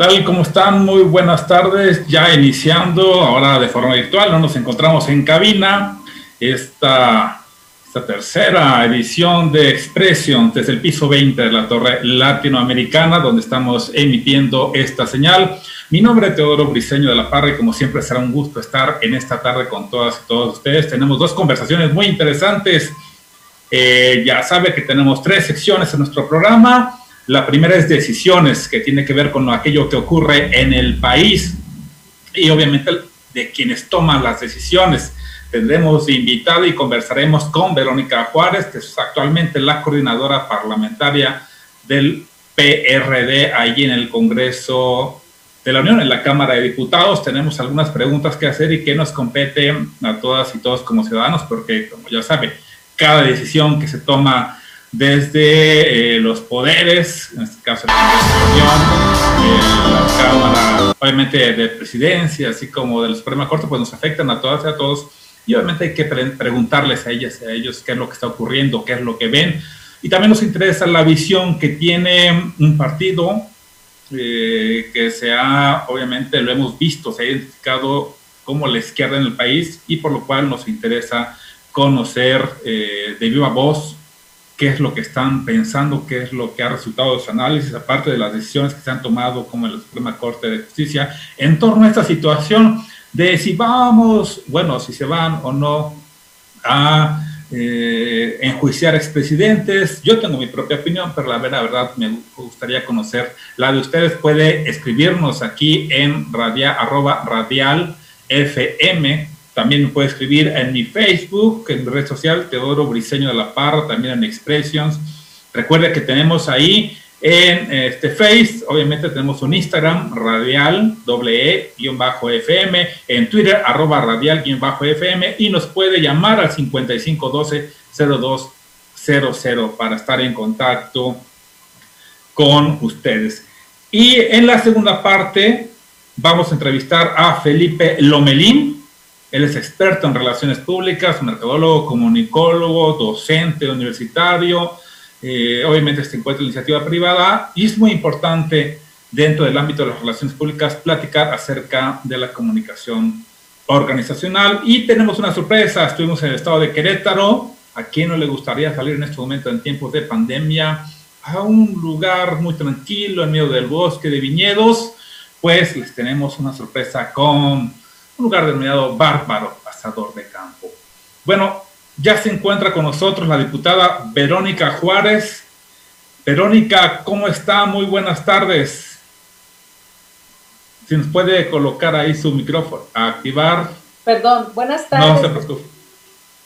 Tal? ¿Cómo están? Muy buenas tardes. Ya iniciando, ahora de forma virtual, no nos encontramos en cabina. Esta, esta tercera edición de Expression desde el piso 20 de la Torre Latinoamericana, donde estamos emitiendo esta señal. Mi nombre es Teodoro Briseño de la Parra y como siempre será un gusto estar en esta tarde con todas y todos ustedes. Tenemos dos conversaciones muy interesantes. Eh, ya sabe que tenemos tres secciones en nuestro programa. La primera es decisiones, que tiene que ver con aquello que ocurre en el país y obviamente de quienes toman las decisiones. Tendremos invitada y conversaremos con Verónica Juárez, que es actualmente la coordinadora parlamentaria del PRD allí en el Congreso de la Unión, en la Cámara de Diputados. Tenemos algunas preguntas que hacer y que nos competen a todas y todos como ciudadanos, porque como ya sabe, cada decisión que se toma desde eh, los poderes, en este caso la Unión, eh, la Cámara, obviamente de Presidencia, así como de la Suprema Corte, pues nos afectan a todas y a todos. Y obviamente hay que pre preguntarles a ellas a ellos qué es lo que está ocurriendo, qué es lo que ven. Y también nos interesa la visión que tiene un partido eh, que se ha, obviamente lo hemos visto, se ha identificado como la izquierda en el país y por lo cual nos interesa conocer eh, de viva voz qué es lo que están pensando, qué es lo que ha resultado de su análisis, aparte de las decisiones que se han tomado como en la Suprema Corte de Justicia, en torno a esta situación de si vamos, bueno, si se van o no a eh, enjuiciar expresidentes. Yo tengo mi propia opinión, pero la verdad, me gustaría conocer la de ustedes. Puede escribirnos aquí en radia, arroba radial FM también puede escribir en mi Facebook, en mi red social, Teodoro Briseño de la Parra, también en Expressions. Recuerde que tenemos ahí en este Face, obviamente tenemos un Instagram, radial, doble E, bajo FM, en Twitter, arroba radial, bajo FM, y nos puede llamar al 5512-0200 para estar en contacto con ustedes. Y en la segunda parte vamos a entrevistar a Felipe Lomelín, él es experto en relaciones públicas, mercadólogo, comunicólogo, docente universitario. Eh, obviamente se encuentra en iniciativa privada y es muy importante dentro del ámbito de las relaciones públicas platicar acerca de la comunicación organizacional. Y tenemos una sorpresa, estuvimos en el estado de Querétaro. ¿A quién no le gustaría salir en este momento en tiempos de pandemia a un lugar muy tranquilo en medio del bosque de viñedos? Pues les tenemos una sorpresa con un lugar denominado Bárbaro Pasador de Campo. Bueno, ya se encuentra con nosotros la diputada Verónica Juárez. Verónica, ¿cómo está? Muy buenas tardes. Si nos puede colocar ahí su micrófono, activar. Perdón, buenas tardes. No se preocupe.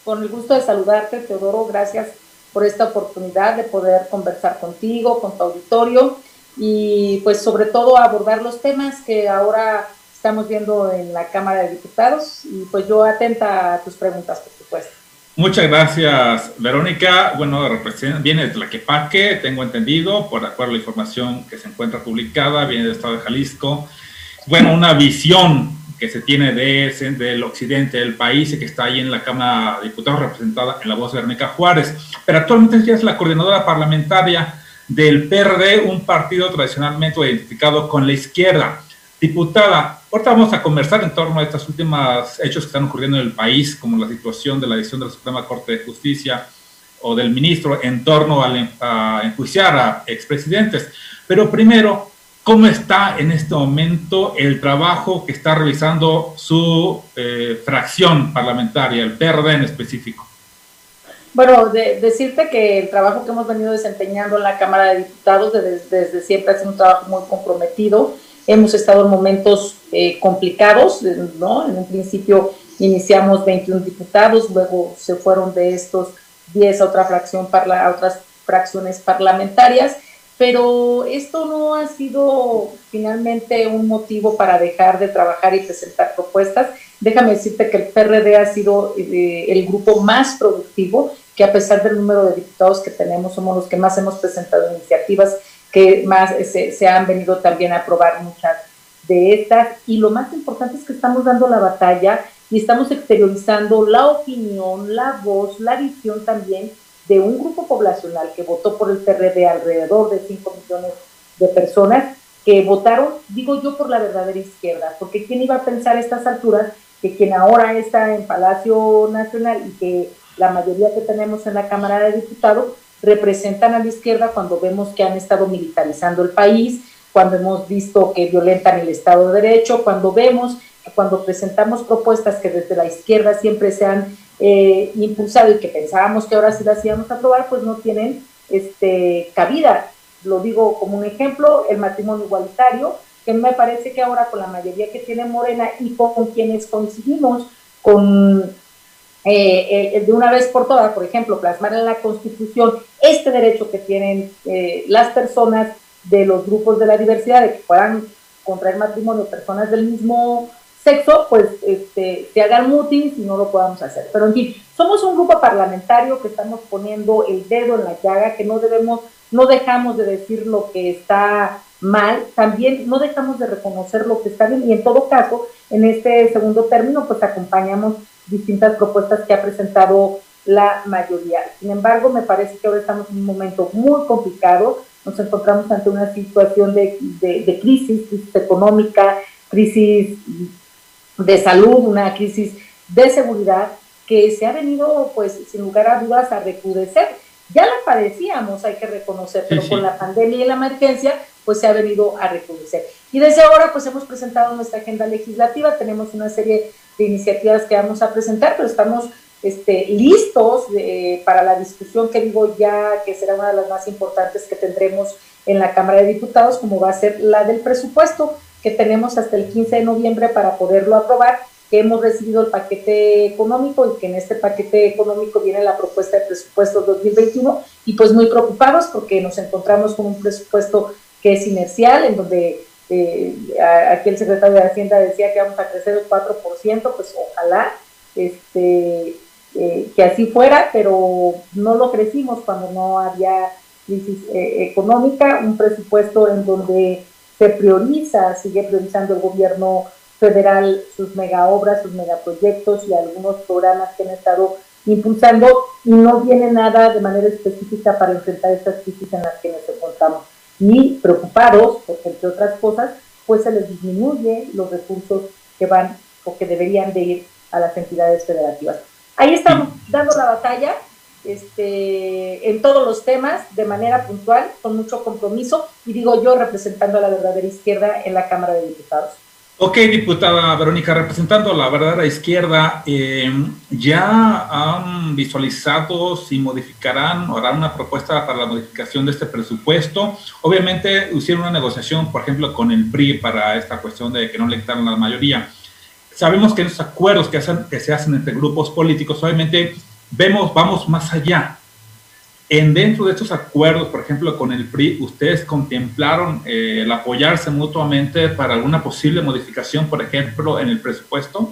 Con el gusto de saludarte, Teodoro, gracias por esta oportunidad de poder conversar contigo, con tu auditorio y pues sobre todo abordar los temas que ahora estamos viendo en la Cámara de Diputados y pues yo atenta a tus preguntas, por supuesto. Muchas gracias, Verónica. Bueno, viene de Tlaquepaque, tengo entendido, por acuerdo a la información que se encuentra publicada, viene del estado de Jalisco. Bueno, una visión que se tiene de, del occidente del país y que está ahí en la Cámara de Diputados representada en la voz de Verónica Juárez. Pero actualmente ella es la coordinadora parlamentaria del PRD, un partido tradicionalmente identificado con la izquierda. Diputada, ahorita vamos a conversar en torno a estos últimos hechos que están ocurriendo en el país, como la situación de la decisión de la Suprema Corte de Justicia o del ministro en torno a, enjuiciar a expresidentes. Pero primero, ¿cómo está en este momento el trabajo que está realizando su eh, fracción parlamentaria, el PRD en específico? Bueno, decirte que el trabajo que hemos venido desempeñando en la Cámara de Diputados desde, siempre ha sido un trabajo muy comprometido. Hemos estado en momentos eh, complicados, ¿no? En un principio iniciamos 21 diputados, luego se fueron de estos 10 a otra fracción a otras fracciones parlamentarias, pero esto no ha sido finalmente un motivo para dejar de trabajar y presentar propuestas. Déjame decirte que el PRD ha sido eh, el grupo más productivo, que a pesar del número de diputados que tenemos, somos los que más hemos presentado iniciativas, que más se, se han venido también a aprobar muchas de estas. Y lo más importante es que estamos dando la batalla y estamos exteriorizando la opinión, la voz, la visión también de un grupo poblacional que votó por el PRD alrededor de 5 millones de personas que votaron, digo yo, por la verdadera izquierda, porque ¿quién iba a pensar a estas alturas que quien ahora está en Palacio Nacional y que la mayoría que tenemos en la Cámara de Diputados representan a la izquierda cuando vemos que han estado militarizando el país, cuando hemos visto que violentan el Estado de Derecho, cuando vemos cuando presentamos propuestas que desde la izquierda siempre se han eh, impulsado y que pensábamos que ahora sí las íbamos a aprobar, pues no tienen este, cabida. Lo digo como un ejemplo, el matrimonio igualitario, que me parece que ahora con la mayoría que tiene Morena y con quienes coincidimos con eh, eh, de una vez por todas, por ejemplo, plasmar en la Constitución este derecho que tienen las personas de los grupos de la diversidad de que puedan contraer matrimonio personas del mismo sexo, pues este, se hagan mutins y no lo podamos hacer. Pero en fin, somos un grupo parlamentario que estamos poniendo el dedo en la llaga, que no debemos, no dejamos de decir lo que está mal, también no dejamos de reconocer lo que está bien y en todo caso, en este segundo término, pues acompañamos distintas propuestas que ha presentado la mayoría. Sin embargo, me parece que ahora estamos en un momento muy complicado, nos encontramos ante una situación de, de crisis, crisis económica, crisis de salud, una crisis de seguridad que se ha venido, pues, sin lugar a dudas, a recrudecer. Ya la padecíamos, hay que reconocer, pero con la pandemia y la emergencia, pues se ha venido a recrudecer. Y desde ahora, pues hemos presentado nuestra agenda legislativa, tenemos una serie de iniciativas que vamos a presentar, pero estamos este, listos eh, para la discusión que digo ya que será una de las más importantes que tendremos en la Cámara de Diputados, como va a ser la del presupuesto que tenemos hasta el 15 de noviembre para poderlo aprobar, que hemos recibido el paquete económico y que en este paquete económico viene la propuesta de presupuesto 2021 y pues muy preocupados porque nos encontramos con un presupuesto que es inercial, en donde eh, aquí el secretario de Hacienda decía que vamos a crecer el 4%, pues ojalá este, eh, que así fuera, pero no lo crecimos cuando no había crisis eh, económica, un presupuesto en donde se prioriza, sigue priorizando el gobierno federal sus mega obras, sus megaproyectos y algunos programas que han estado impulsando y no viene nada de manera específica para enfrentar estas crisis en las que nos encontramos. Y preocupados, porque entre otras cosas, pues se les disminuye los recursos que van o que deberían de ir a las entidades federativas. Ahí estamos dando la batalla, este, en todos los temas de manera puntual, con mucho compromiso, y digo yo representando a la verdadera izquierda en la Cámara de Diputados. Ok, diputada Verónica, representando la verdadera izquierda, eh, ¿ya han visualizado si modificarán o harán una propuesta para la modificación de este presupuesto? Obviamente hicieron una negociación, por ejemplo, con el PRI para esta cuestión de que no le quitaron la mayoría. Sabemos que esos acuerdos que, que se hacen entre grupos políticos, obviamente vemos, vamos más allá. En dentro de estos acuerdos, por ejemplo, con el PRI, ¿ustedes contemplaron eh, el apoyarse mutuamente para alguna posible modificación, por ejemplo, en el presupuesto?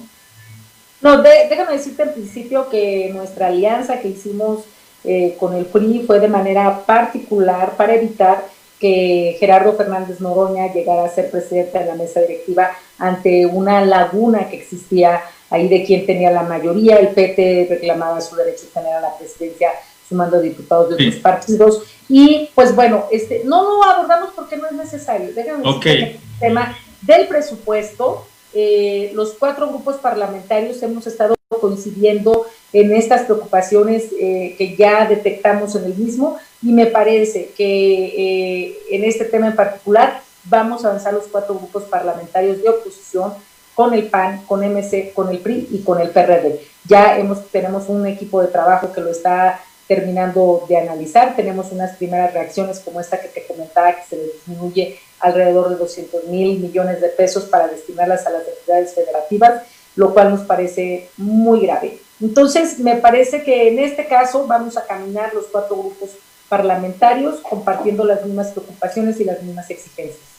No, déjame decirte en principio que nuestra alianza que hicimos eh, con el PRI fue de manera particular para evitar que Gerardo Fernández Noroña llegara a ser presidente de la mesa directiva ante una laguna que existía ahí de quien tenía la mayoría. El PT reclamaba su derecho a tener la presidencia sumando diputados de otros partidos. Y pues bueno, este, no lo abordamos porque no es necesario. Déjame decir el tema del presupuesto. Eh, los cuatro grupos parlamentarios hemos estado coincidiendo en estas preocupaciones eh, que ya detectamos en el mismo y me parece que eh, en este tema en particular vamos a avanzar los cuatro grupos parlamentarios de oposición con el PAN, con MC, con el PRI y con el PRD. Ya hemos, tenemos un equipo de trabajo que lo está terminando de analizar. Tenemos unas primeras reacciones como esta que te comentaba, que se disminuye alrededor de 200 mil millones de pesos para destinarlas a las entidades federativas, lo cual nos parece muy grave. Entonces, me parece que en este caso vamos a caminar los cuatro grupos parlamentarios compartiendo las mismas preocupaciones y las mismas exigencias.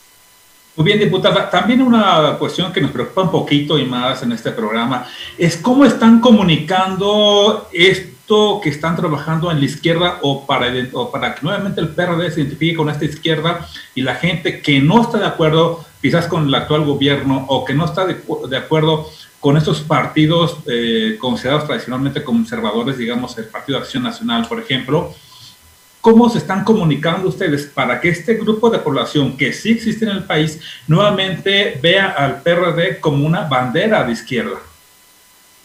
Muy bien, diputada. También una cuestión que nos preocupa un poquito y más en este programa es cómo están comunicando esto que están trabajando en la izquierda o para, o para que nuevamente el PRD se identifique con esta izquierda y la gente que no está de acuerdo quizás con el actual gobierno o que no está de, de acuerdo con estos partidos eh, considerados tradicionalmente conservadores, digamos el Partido de Acción Nacional, por ejemplo, ¿cómo se están comunicando ustedes para que este grupo de población que sí existe en el país nuevamente vea al PRD como una bandera de izquierda?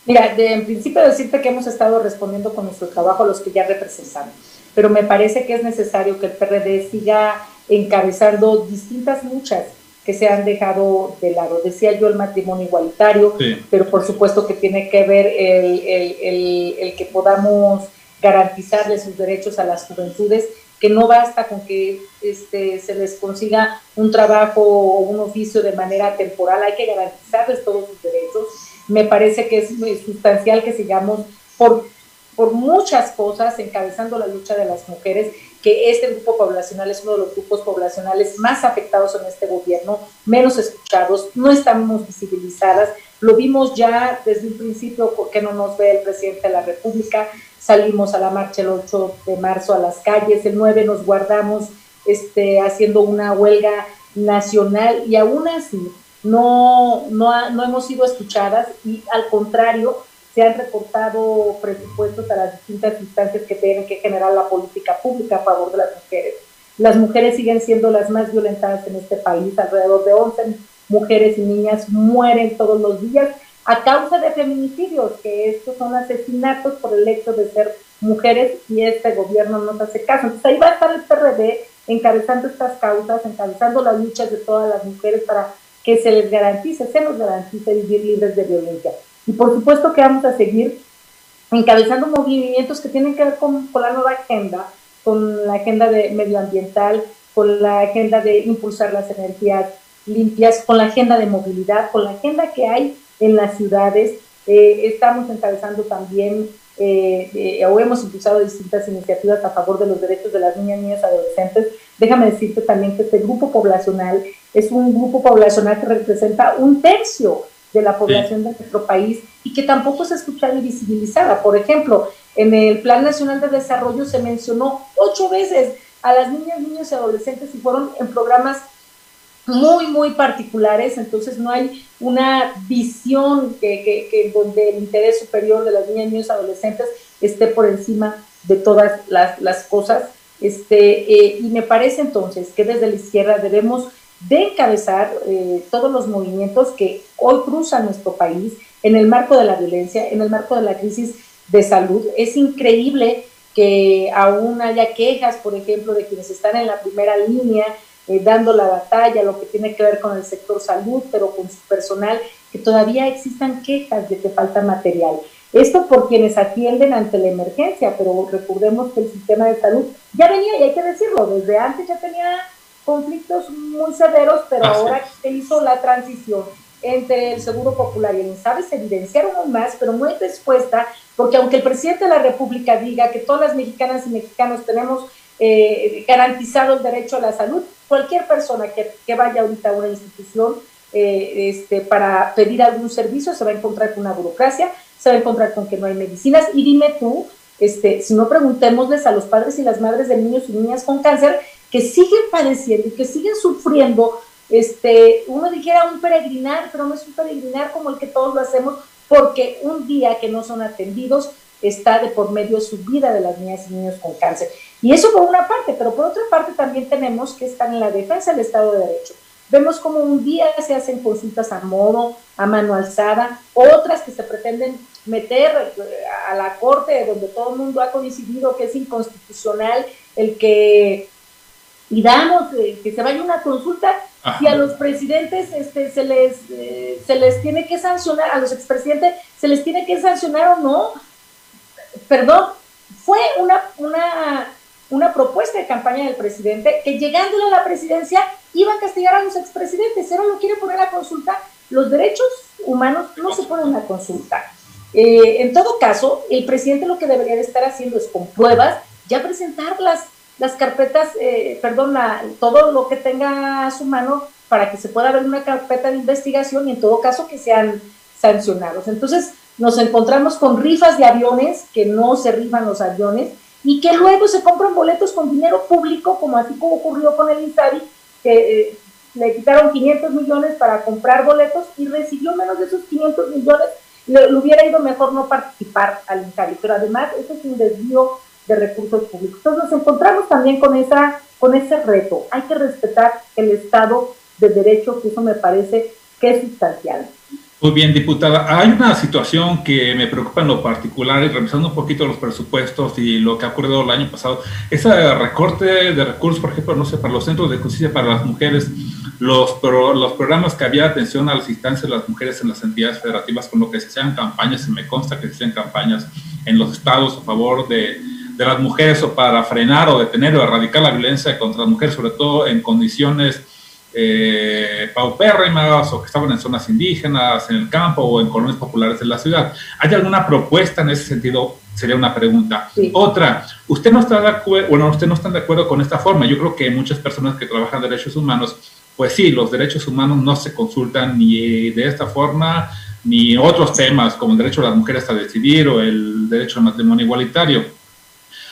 Mira, de, en principio decirte que hemos estado respondiendo con nuestro trabajo a los que ya representamos, pero me parece que es necesario que el PRD siga encabezando distintas luchas que se han dejado de lado. Decía yo el matrimonio igualitario, pero por supuesto que tiene que ver el, el, el, que podamos garantizarles sus derechos a las juventudes, que no basta con que este, se les consiga un trabajo o un oficio de manera temporal, hay que garantizarles todos sus derechos. Me parece que es sustancial que sigamos por, por muchas cosas encabezando la lucha de las mujeres que este grupo poblacional es uno de los grupos poblacionales más afectados en este gobierno, menos escuchados, no estamos visibilizadas. Lo vimos ya desde un principio, porque no nos ve el presidente de la República? Salimos a la marcha el 8 de marzo a las calles, el 9 nos guardamos este, haciendo una huelga nacional y aún así no, no, no hemos sido escuchadas y al contrario, se han reportado presupuestos a las distintas instancias que tienen que generar la política pública a favor de las mujeres. Las mujeres siguen siendo las más violentadas en este país, alrededor de 11 mujeres y niñas mueren todos los días a causa de feminicidios, que estos son asesinatos por el hecho de ser mujeres y este gobierno no hace caso. Entonces ahí va a estar el PRD encabezando estas causas, encabezando las luchas de todas las mujeres para que se les garantice, se nos garantice vivir libres de violencia. Y por supuesto que vamos a seguir encabezando movimientos que tienen que ver con, la nueva agenda, con la agenda de medioambiental, con la agenda de impulsar las energías limpias, con la agenda de movilidad, con la agenda que hay en las ciudades. Eh, estamos encabezando también eh, o hemos impulsado distintas iniciativas a favor de los derechos de las niñas, niñas, adolescentes. Déjame decirte también que este grupo poblacional es un grupo poblacional que representa un tercio de la población de nuestro país y que tampoco se escuchada y visibilizada. Por ejemplo, en el Plan Nacional de Desarrollo se mencionó ocho veces a las niñas, niños y adolescentes y fueron en programas muy, muy particulares, entonces no hay una visión que, que, que donde el interés superior de las niñas, niños y adolescentes esté por encima de todas las, las cosas. Este, eh, y me parece entonces que desde la izquierda debemos de encabezar eh, todos los movimientos que hoy cruzan nuestro país en el marco de la violencia, en el marco de la crisis de salud. Es increíble que aún haya quejas, por ejemplo, de quienes están en la primera línea eh, dando la batalla, lo que tiene que ver con el sector salud, pero con su personal, que todavía existan quejas de que falta material. Esto por quienes atienden ante la emergencia, pero recordemos que el sistema de salud ya venía, y hay que decirlo, desde antes ya tenía conflictos muy severos, pero ahora se hizo la transición entre el Seguro Popular y el INSABE, se evidenciaron aún más, pero muy dispuesta, porque aunque el presidente de la República diga que todas las mexicanas y mexicanos tenemos eh, garantizado el derecho a la salud, cualquier persona que, que vaya ahorita a una institución eh, este, para pedir algún servicio se va a encontrar con una burocracia, se va a encontrar con que no hay medicinas, y dime tú, este, si no preguntémosles a los padres y las madres de niños y niñas con cáncer que siguen padeciendo y que siguen sufriendo, este, uno dijera un peregrinar, pero no es un peregrinar como el que todos lo hacemos, porque un día que no son atendidos está de por medio su vida de las niñas y niños con cáncer. Y eso por una parte, pero por otra parte también tenemos que estar en la defensa del Estado de Derecho. Vemos como un día se hacen consultas a modo, a mano alzada, otras que se pretenden meter a la corte, donde todo el mundo ha coincidido que es inconstitucional el que y damos eh, que se vaya una consulta y a los presidentes este, se, les, eh, se les tiene que sancionar, a los expresidentes se les tiene que sancionar o no. Perdón, fue una, una, una propuesta de campaña del presidente que llegándole a la presidencia iba a castigar a los expresidentes. Ahora lo quiere poner a consulta. Los derechos humanos no se ponen a consulta. Eh, en todo caso, el presidente lo que debería de estar haciendo es con pruebas ya presentar las, las carpetas, eh, perdón, todo lo que tenga a su mano para que se pueda ver una carpeta de investigación y en todo caso que sean sancionados. Entonces nos encontramos con rifas de aviones, que no se rifan los aviones, y que luego se compran boletos con dinero público, como así como ocurrió con el INSABI, que eh, le quitaron 500 millones para comprar boletos y recibió menos de esos 500 millones, le, hubiera ido mejor no participar al INSABI, pero además eso es un desvío de recursos públicos. Entonces nos encontramos también con, esa, con ese reto. Hay que respetar el Estado de Derecho, que eso me parece que es sustancial. Muy bien, diputada. Hay una situación que me preocupa en lo particular y revisando un poquito los presupuestos y lo que ha ocurrido el año pasado. Ese recorte de recursos, por ejemplo, no sé, para los centros de justicia para las mujeres, los, los programas que había atención a las instancias de las mujeres en las entidades federativas, con lo que se hacían campañas, y me consta que se hacían campañas en los estados a favor de, de las mujeres o para frenar o detener o erradicar la violencia contra las mujeres, sobre todo en condiciones eh, paupérrimas o que estaban en zonas indígenas, en el campo o en colonias populares de la ciudad. ¿Hay alguna propuesta en ese sentido? Sería una pregunta. Otra, ¿usted no está de acuerdo, bueno, usted no está de acuerdo con esta forma? Yo creo que muchas personas que trabajan derechos humanos, pues sí, los derechos humanos no se consultan ni de esta forma, ni otros temas como el derecho de las mujeres a decidir o el derecho al matrimonio igualitario.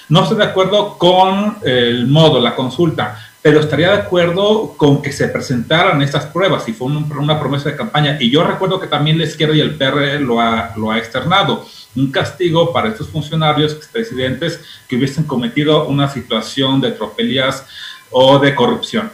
No estoy de acuerdo con el modo, la consulta, pero estaría de acuerdo con que se presentaran estas pruebas y fue una promesa de campaña. Y yo recuerdo que también la izquierda y el PR lo ha, lo ha externado. Un castigo para estos funcionarios, presidentes, que hubiesen cometido una situación de tropelías o de corrupción.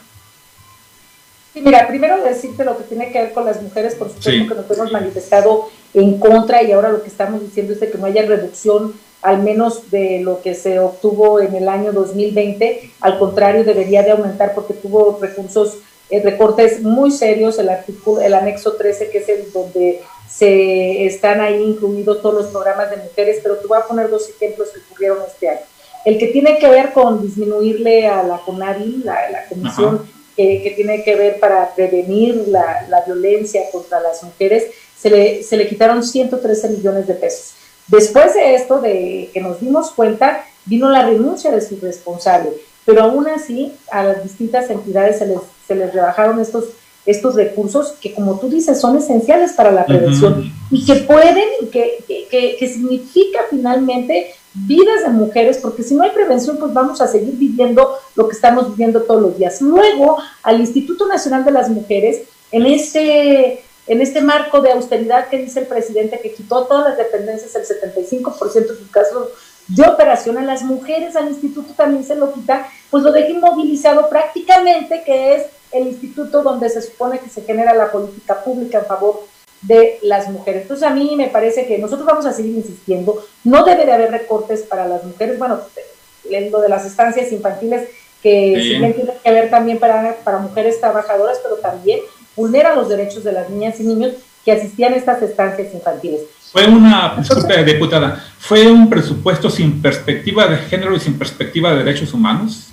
Sí, mira, primero decirte lo que tiene que ver con las mujeres, por supuesto que nos hemos manifestado en contra y ahora lo que estamos diciendo es de que no haya reducción al menos de lo que se obtuvo en el año 2020. Al contrario, debería de aumentar porque tuvo recursos, eh, recortes muy serios, el, artículo, el anexo 13, que es el donde se están ahí incluidos todos los programas de mujeres, pero te voy a poner dos ejemplos que ocurrieron este año. El que tiene que ver con disminuirle a la CONAVI, la, la comisión que, que, tiene que ver para prevenir la, la violencia contra las mujeres, se le, se le quitaron 113 millones de pesos Después de esto, de que nos dimos cuenta, vino la renuncia de su responsable, pero aún así a las distintas entidades se les, se les rebajaron estos, estos recursos que, como tú dices, son esenciales para la prevención y que pueden, que, que, que significa finalmente vidas de mujeres, porque si no hay prevención, pues vamos a seguir viviendo lo que estamos viviendo todos los días. Luego, al Instituto Nacional de las Mujeres, en este en este marco de austeridad que dice el presidente que quitó todas las dependencias, el 75% de sus casos de operación a las mujeres, al instituto también se lo quita, pues lo deja inmovilizado prácticamente, que es el instituto donde se supone que se genera la política pública en favor de las mujeres. Entonces a mí me parece que nosotros vamos a seguir insistiendo, no debe de haber recortes para las mujeres, bueno, lo de las estancias infantiles, que sí. tiene que ver también para, para mujeres trabajadoras, pero también vulnera los derechos de las niñas y niños que asistían a estas estancias infantiles. Fue una, disculpe, diputada, ¿fue un presupuesto sin perspectiva de género y sin perspectiva de derechos humanos?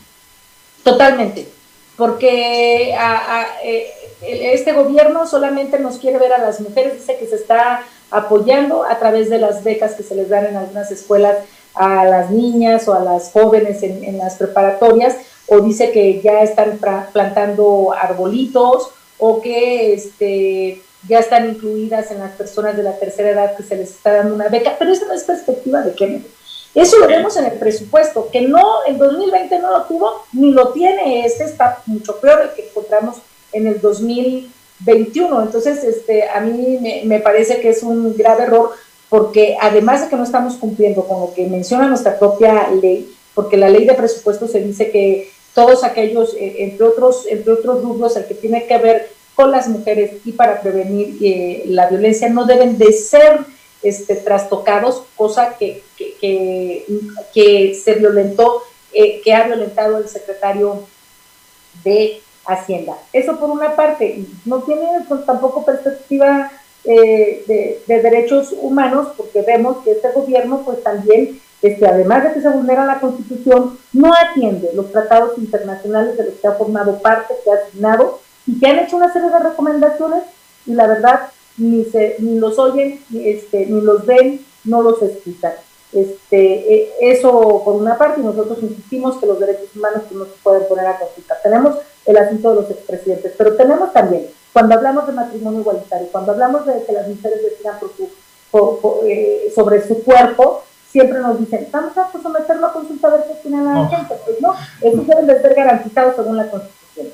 Totalmente, porque a, a, eh, este gobierno solamente nos quiere ver a las mujeres, dice que se está apoyando a través de las becas que se les dan en algunas escuelas a las niñas o a las jóvenes en, en las preparatorias, o dice que ya están plantando arbolitos o que este, ya están incluidas en las personas de la tercera edad que se les está dando una beca, pero eso no es perspectiva de género. Eso lo vemos en el presupuesto, que no, el 2020 no lo tuvo, ni lo tiene, este está mucho peor el que encontramos en el 2021. Entonces, este, a mí me, me parece que es un grave error, porque además de que no estamos cumpliendo con lo que menciona nuestra propia ley, porque la ley de presupuesto se dice que todos aquellos, eh, entre, otros, entre otros rubros, el que tiene que ver con las mujeres y para prevenir eh, la violencia, no deben de ser este, trastocados, cosa que, que, que, se violentó, eh, que ha violentado el secretario de Hacienda. Eso por una parte, no tiene pues, tampoco perspectiva de, de, derechos humanos, porque vemos que este gobierno pues también este, además de que se vulnera la Constitución, no atiende los tratados internacionales de los que ha formado parte, que ha asignado y que han hecho una serie de recomendaciones y la verdad ni, se, ni los oyen, ni, este, ni los ven, no los escuchan. Este, e, eso por una parte, y nosotros insistimos que los derechos humanos no se pueden poner a consulta. Tenemos el asunto de los expresidentes, pero tenemos también, cuando hablamos de matrimonio igualitario, cuando hablamos de que las mujeres decidan eh, sobre su cuerpo, siempre nos dicen, vamos a pues, someterlo a consulta a ver qué tiene la gente. Pues no, eso debe ser garantizado según la Constitución.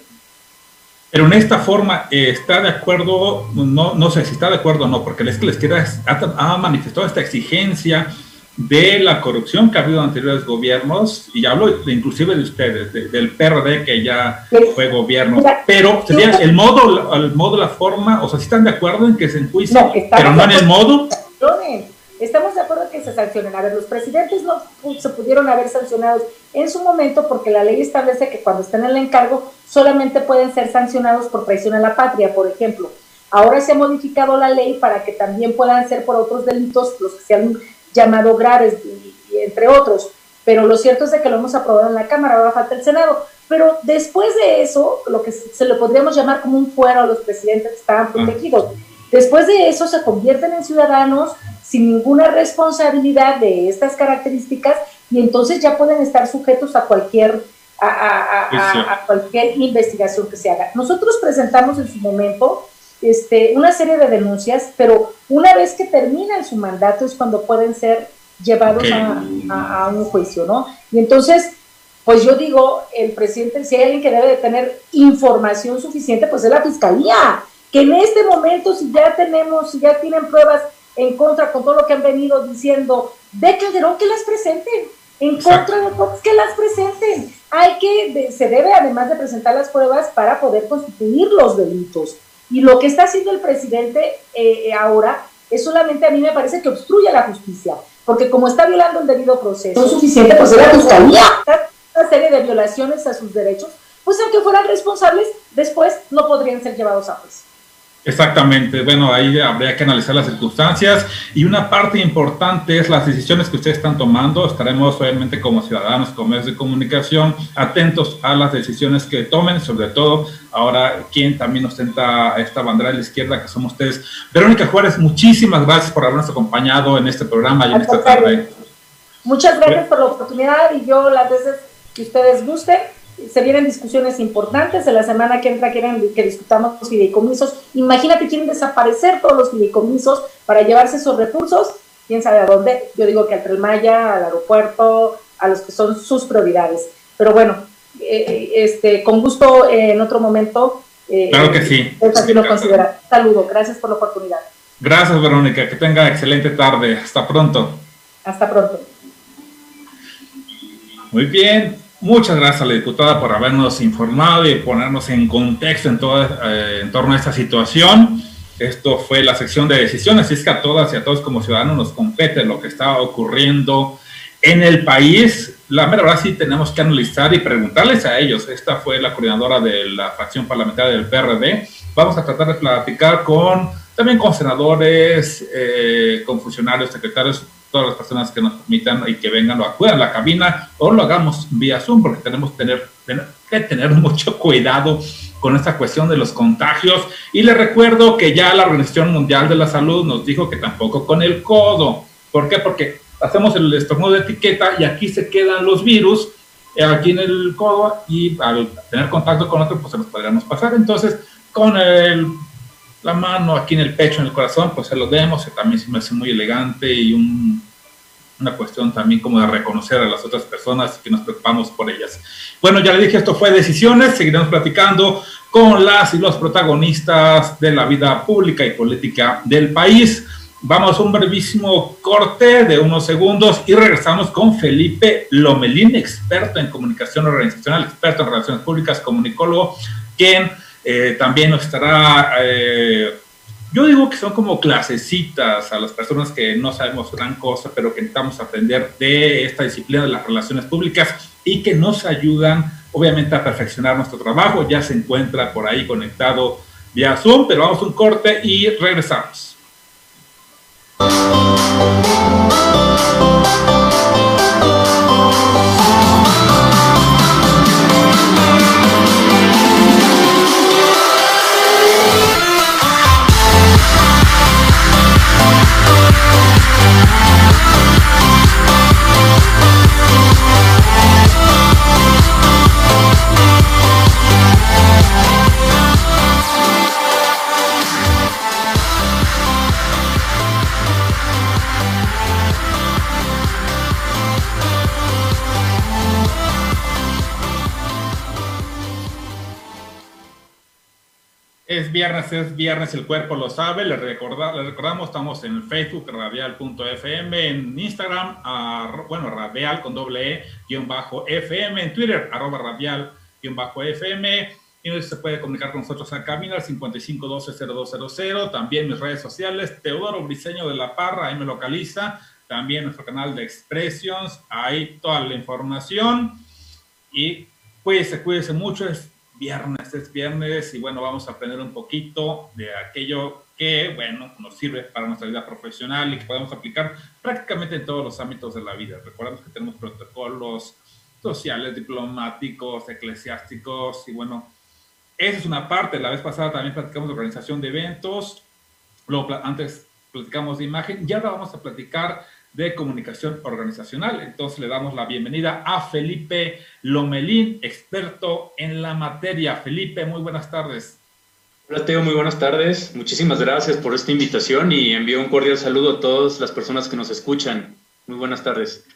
Pero en esta forma, eh, ¿está de acuerdo? No, no sé si está de acuerdo o no, porque les queda, ha, ha manifestado esta exigencia de la corrupción que ha habido en anteriores gobiernos, y hablo inclusive de ustedes, del PRD que ya fue gobierno, pero sería el modo, el modo, la forma, o sea, si están de acuerdo en que se enjuicie, pero no en el modo. Estamos de acuerdo en que se sancionen. A ver, los presidentes no se pudieron haber sancionados en su momento porque la ley establece que cuando estén en el encargo solamente pueden ser sancionados por traición a la patria, por ejemplo. Ahora se ha modificado la ley para que también puedan ser por otros delitos los que se han llamado graves, y, entre otros. Pero lo cierto es de que lo hemos aprobado en la Cámara, ahora falta el Senado. Pero después de eso, lo que se le podríamos llamar como un fuero a los presidentes que estaban protegidos. Después de eso se convierten en ciudadanos sin ninguna responsabilidad de estas características y entonces ya pueden estar sujetos a cualquier a, cualquier investigación que se haga. Nosotros presentamos en su momento este, una serie de denuncias, pero una vez que terminan su mandato es cuando pueden ser llevados a, un juicio, ¿no? Y entonces, pues yo digo, el presidente, si hay alguien que debe de tener información suficiente, pues es la fiscalía, que en este momento, si ya tenemos, si ya tienen pruebas en contra con todo lo que han venido diciendo de Calderón, que las presenten, en contra de Fox, que las presenten. Hay que, se debe además de presentar las pruebas para poder constituir los delitos. Y lo que está haciendo el presidente eh, ahora es solamente a mí me parece que obstruye la justicia, porque como está violando el debido proceso, es suficiente pues la fiscalía. Una serie de violaciones a sus derechos, pues aunque fueran responsables, después no podrían ser llevados a juicio. Exactamente, bueno, ahí habría que analizar las circunstancias y una parte importante es las decisiones que ustedes están tomando. Estaremos obviamente como ciudadanos, como medios de comunicación, atentos a las decisiones que tomen, sobre todo ahora quien también ostenta esta bandera de la izquierda, que somos ustedes. Verónica Juárez, muchísimas gracias por habernos acompañado en este programa y en esta tarde. Muchas gracias por la oportunidad y yo las veces que ustedes gusten se vienen discusiones importantes. En la semana que entra quieren que discutamos los fideicomisos. Imagínate, quieren desaparecer todos los fideicomisos para llevarse esos recursos. Quién sabe a dónde. Yo digo que al Tren Maya, al aeropuerto, a los que son sus prioridades. Pero bueno, eh, este, con gusto eh, en otro momento. Eh, claro que sí. así lo considera. Saludo, gracias por la oportunidad. Gracias, Verónica. Que tenga excelente tarde. Hasta pronto. Hasta pronto. Muy bien. Muchas gracias a la diputada por habernos informado y ponernos en contexto en, todo, eh, en torno a esta situación. Esto fue la sección de decisiones, es que a todas y a todos como ciudadanos nos compete lo que está ocurriendo en el país. La verdad sí tenemos que analizar y preguntarles a ellos. Esta fue la coordinadora de la fracción parlamentaria del PRD. Vamos a tratar de platicar con también con senadores, eh, con funcionarios, secretarios todas las personas que nos permitan y que vengan o acudan a la cabina o lo hagamos vía Zoom porque tenemos que tener, que tener mucho cuidado con esta cuestión de los contagios. Y les recuerdo que ya la Organización Mundial de la Salud nos dijo que tampoco con el codo. ¿Por qué? Porque hacemos el estornudo de etiqueta y aquí se quedan los virus eh, aquí en el codo y al tener contacto con otro pues se los podríamos pasar. Entonces, con el la mano aquí en el pecho, en el corazón, pues se lo demos, también se me hace muy elegante y una cuestión también como de reconocer a las otras personas que nos preocupamos por ellas. Bueno, ya le dije, esto fue Decisiones, seguiremos platicando con las y los protagonistas de la vida pública y política del país. Vamos a un brevísimo corte de unos segundos y regresamos con Felipe Lomelín, experto en comunicación organizacional, experto en relaciones públicas, comunicólogo, quien eh, también nos estará, eh, yo digo que son como clasecitas a las personas que no sabemos gran cosa, pero que necesitamos aprender de esta disciplina de las relaciones públicas y que nos ayudan, obviamente, a perfeccionar nuestro trabajo. Ya se encuentra por ahí conectado vía Zoom, pero vamos a un corte y regresamos. Es viernes, es viernes, el cuerpo lo sabe. Les, recordamos, estamos en Facebook, radial.fm, en Instagram, bueno, radial con doble E, bajo FM, en Twitter, arroba radial, bajo FM. Y se puede comunicar con nosotros a cabina al 5512-0200. También mis redes sociales, Teodoro Briseño de la Parra, ahí me localiza. También nuestro canal de Expressions, ahí toda la información. Y cuídese, cuídese mucho. Es viernes, es viernes y bueno, vamos a aprender un poquito de aquello que, bueno, nos sirve para nuestra vida profesional y que podemos aplicar prácticamente en todos los ámbitos de la vida. Recordemos que tenemos protocolos sociales, diplomáticos, eclesiásticos y bueno, esa es una parte. La vez pasada también platicamos de organización de eventos, luego antes platicamos de imagen y ahora vamos a platicar de comunicación organizacional. Entonces le damos la bienvenida a Felipe Lomelín, experto en la materia. Felipe, muy buenas tardes. Hola Teo, muy buenas tardes. Muchísimas gracias por esta invitación y envío un cordial saludo a todas las personas que nos escuchan. Muy buenas tardes.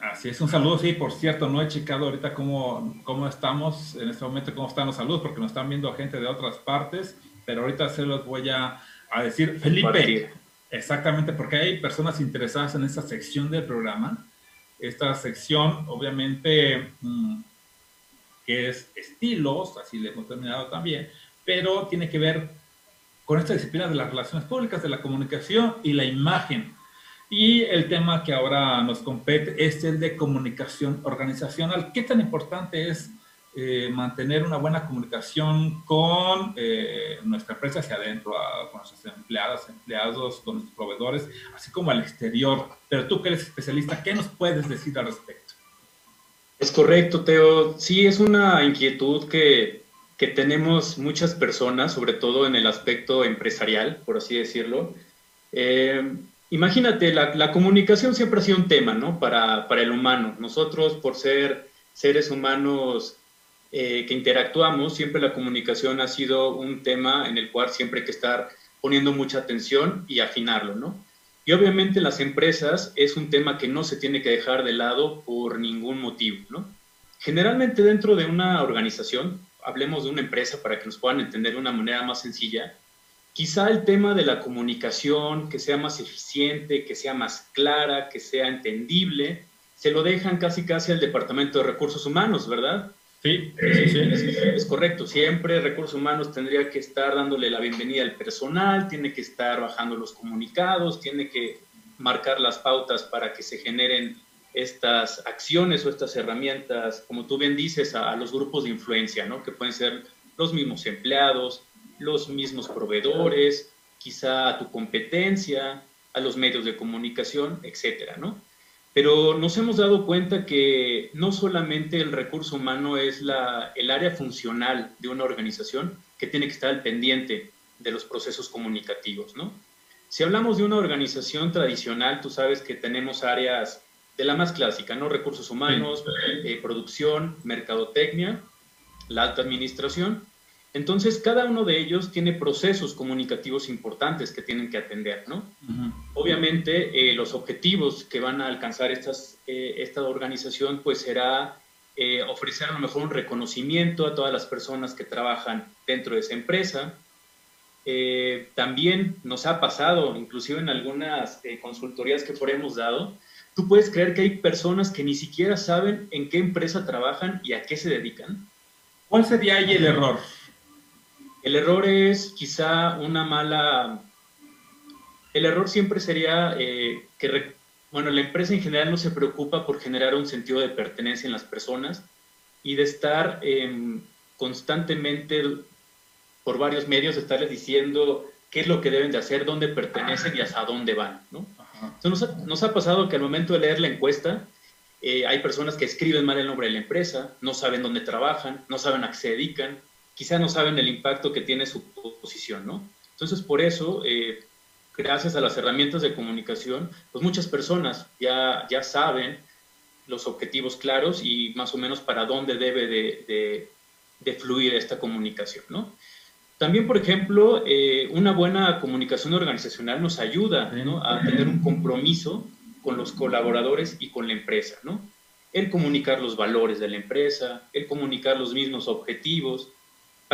Así es, un saludo, sí, por cierto, no he checado ahorita cómo, cómo estamos en este momento, cómo están los saludos, porque nos están viendo gente de otras partes, pero ahorita se los voy a, a decir. Felipe, Exactamente, porque hay personas interesadas en esta sección del programa. Esta sección, obviamente, mm, que es estilos, así le hemos terminado también, pero tiene que ver con esta disciplina de las relaciones públicas, de la comunicación y la imagen. Y el tema que ahora nos compete es el de comunicación organizacional. ¿Qué tan importante es eh, mantener una buena comunicación con eh, nuestra empresa hacia adentro, con nuestros empleadas, empleados, con nuestros proveedores, así como al exterior. Pero tú que eres especialista, ¿qué nos puedes decir al respecto? Es correcto, Teo. Sí, es una inquietud que, que tenemos muchas personas, sobre todo en el aspecto empresarial, por así decirlo. Eh, imagínate, la, la, comunicación siempre ha sido un tema, ¿no? Para, para el humano. Nosotros, por ser seres humanos eh, que interactuamos, siempre la comunicación ha sido un tema en el cual siempre hay que estar poniendo mucha atención y afinarlo, ¿no? Y obviamente las empresas es un tema que no se tiene que dejar de lado por ningún motivo, ¿no? Generalmente dentro de una organización, hablemos de una empresa para que nos puedan entender de una manera más sencilla, quizá el tema de la comunicación, que sea más eficiente, que sea más clara, que sea entendible, se lo dejan casi casi al Departamento de Recursos Humanos, ¿verdad? Sí, sí, sí. Es, correcto. Siempre recursos humanos tendría que estar dándole la bienvenida al personal, tiene que estar bajando los comunicados, tiene que marcar las pautas para que se generen estas acciones o estas herramientas, como tú bien dices, a, los grupos de influencia, ¿no? Que pueden ser los mismos empleados, los mismos proveedores, quizá a tu competencia, a los medios de comunicación, etcétera, ¿no? Pero nos hemos dado cuenta que no solamente el recurso humano es la, el área funcional de una organización que tiene que estar al pendiente de los procesos comunicativos, ¿no? Si hablamos de una organización tradicional, tú sabes que tenemos áreas de la más clásica, ¿no? Recursos humanos, eh, producción, mercadotecnia, la alta administración, entonces, cada uno de ellos tiene procesos comunicativos importantes que tienen que atender, ¿no? Obviamente, eh, los objetivos que van a alcanzar estas, eh, esta organización, pues será eh, ofrecer a lo mejor un reconocimiento a todas las personas que trabajan dentro de esa empresa. también nos ha pasado, inclusive en algunas consultorías que por hemos dado, tú puedes creer que hay personas que ni siquiera saben en qué empresa trabajan y a qué se dedican. ¿Cuál sería ahí el error? El error es quizá una mala... El error siempre sería eh, que, bueno, la empresa en general no se preocupa por generar un sentido de pertenencia en las personas y de estar em, constantemente por varios medios, estarles diciendo qué es lo que deben de hacer, dónde pertenecen y hasta dónde van, ¿no? Entonces, nos, ha, pasado que al momento de leer la encuesta, eh, hay personas que escriben mal el nombre de la empresa, no saben dónde trabajan, no saben a qué se dedican, quizá no saben el impacto que tiene su posición, ¿no? Entonces, por eso, eh, gracias a las herramientas de comunicación, pues muchas personas ya, ya saben los objetivos claros y más o menos para dónde debe de, de, fluir esta comunicación, ¿no? También, por ejemplo, eh, una buena comunicación organizacional nos ayuda ¿no? a tener un compromiso con los colaboradores y con la empresa, ¿no? El comunicar los valores de la empresa, el comunicar los mismos objetivos,